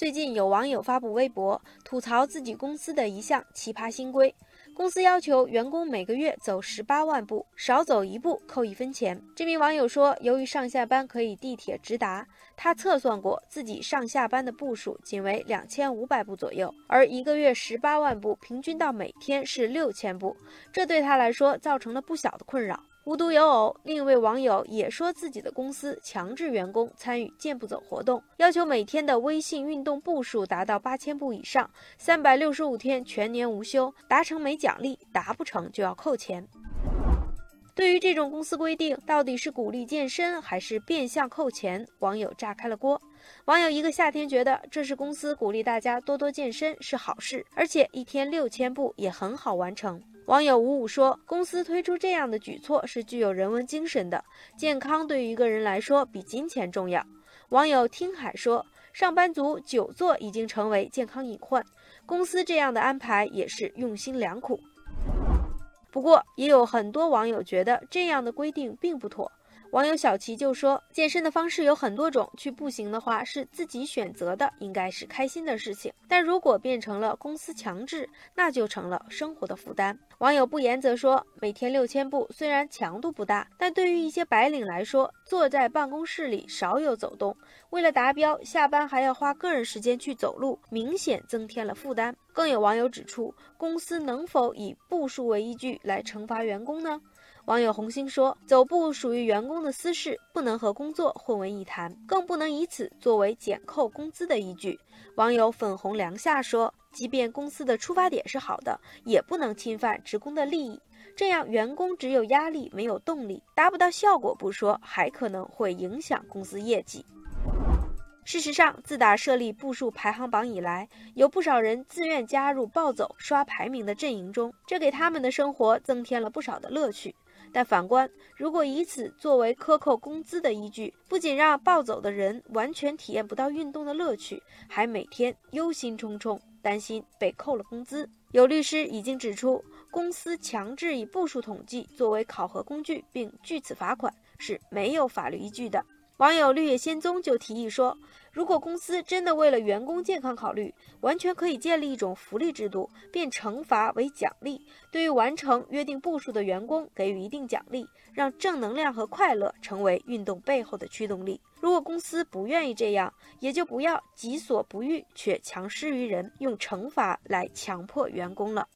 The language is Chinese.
最近有网友发布微博吐槽自己公司的一项奇葩新规。公司要求员工每个月走十八万步，少走一步扣一分钱。这名网友说，由于上下班可以地铁直达，他测算过自己上下班的步数仅为两千五百步左右，而一个月十八万步，平均到每天是六千步，这对他来说造成了不小的困扰。无独有偶，另一位网友也说自己的公司强制员工参与健步走活动，要求每天的微信运动步数达到八千步以上，三百六十五天全年无休，达成没奖励，达不成就要扣钱。对于这种公司规定，到底是鼓励健身还是变相扣钱？网友炸开了锅。网友一个夏天觉得这是公司鼓励大家多多健身是好事，而且一天六千步也很好完成。网友五五说：“公司推出这样的举措是具有人文精神的，健康对于一个人来说比金钱重要。”网友听海说：“上班族久坐已经成为健康隐患，公司这样的安排也是用心良苦。”不过，也有很多网友觉得这样的规定并不妥。网友小齐就说：“健身的方式有很多种，去步行的话是自己选择的，应该是开心的事情。但如果变成了公司强制，那就成了生活的负担。”网友不言则说：“每天六千步虽然强度不大，但对于一些白领来说，坐在办公室里少有走动，为了达标，下班还要花个人时间去走路，明显增添了负担。”更有网友指出，公司能否以步数为依据来惩罚员工呢？网友红星说：“走步属于员工的私事，不能和工作混为一谈，更不能以此作为减扣工资的依据。”网友粉红凉夏说：“即便公司的出发点是好的，也不能侵犯职工的利益，这样员工只有压力没有动力，达不到效果不说，还可能会影响公司业绩。”事实上，自打设立步数排行榜以来，有不少人自愿加入暴走刷排名的阵营中，这给他们的生活增添了不少的乐趣。但反观，如果以此作为克扣工资的依据，不仅让暴走的人完全体验不到运动的乐趣，还每天忧心忡忡，担心被扣了工资。有律师已经指出，公司强制以步数统计作为考核工具，并据此罚款，是没有法律依据的。网友绿野仙踪就提议说，如果公司真的为了员工健康考虑，完全可以建立一种福利制度，变惩罚为奖励，对于完成约定步数的员工给予一定奖励，让正能量和快乐成为运动背后的驱动力。如果公司不愿意这样，也就不要己所不欲却强施于人，用惩罚来强迫员工了。